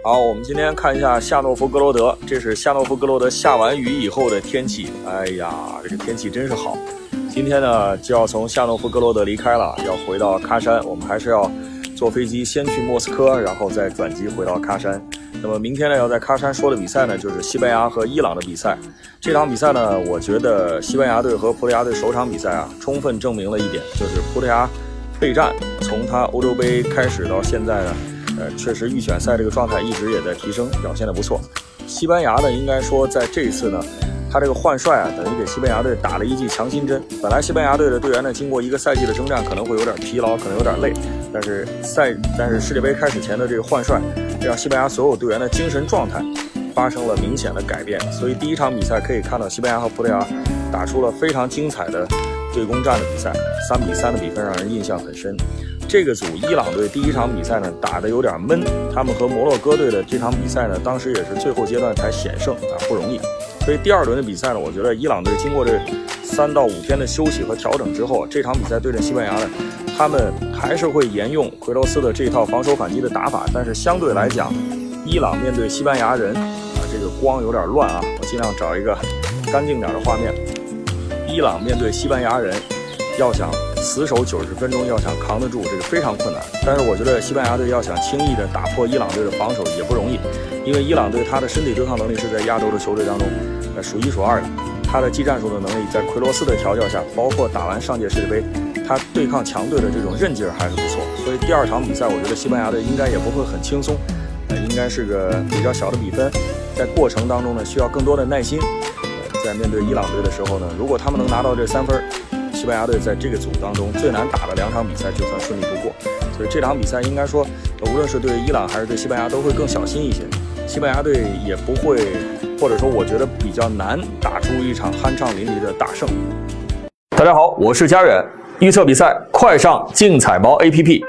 好，我们今天看一下夏诺夫格罗德，这是夏诺夫格罗德下完雨以后的天气。哎呀，这个天气真是好。今天呢就要从夏诺夫格罗德离开了，要回到喀山。我们还是要坐飞机先去莫斯科，然后再转机回到喀山。那么明天呢要在喀山说的比赛呢，就是西班牙和伊朗的比赛。这场比赛呢，我觉得西班牙队和葡萄牙队首场比赛啊，充分证明了一点，就是葡萄牙备战，从他欧洲杯开始到现在呢。呃，确实预选赛这个状态一直也在提升，表现的不错。西班牙呢，应该说在这一次呢，他这个换帅啊，等于给西班牙队打了一剂强心针。本来西班牙队的队员呢，经过一个赛季的征战，可能会有点疲劳，可能有点累。但是赛，但是世界杯开始前的这个换帅，让西班牙所有队员的精神状态发生了明显的改变。所以第一场比赛可以看到，西班牙和葡萄牙打出了非常精彩的对攻战的比赛，三比三的比分让人印象很深。这个组伊朗队第一场比赛呢打得有点闷，他们和摩洛哥队的这场比赛呢，当时也是最后阶段才险胜啊，不容易。所以第二轮的比赛呢，我觉得伊朗队经过这三到五天的休息和调整之后，这场比赛对阵西班牙呢，他们还是会沿用奎罗斯的这套防守反击的打法，但是相对来讲，伊朗面对西班牙人，这个光有点乱啊，我尽量找一个干净点的画面。伊朗面对西班牙人。要想死守九十分钟，要想扛得住，这个非常困难。但是我觉得西班牙队要想轻易的打破伊朗队的防守也不容易，因为伊朗队他的身体对抗能力是在亚洲的球队当中呃数一数二的，他的技战术的能力在奎罗斯的调教下，包括打完上届世界杯，他对抗强队的这种韧劲儿还是不错。所以第二场比赛，我觉得西班牙队应该也不会很轻松，呃，应该是个比较小的比分，在过程当中呢需要更多的耐心。在面对伊朗队的时候呢，如果他们能拿到这三分。西班牙队在这个组当中最难打的两场比赛就算顺利度过，所以这场比赛应该说，无论是对伊朗还是对西班牙都会更小心一些。西班牙队也不会，或者说我觉得比较难打出一场酣畅淋漓的大胜。大家好，我是佳远，预测比赛快上竞彩猫 APP。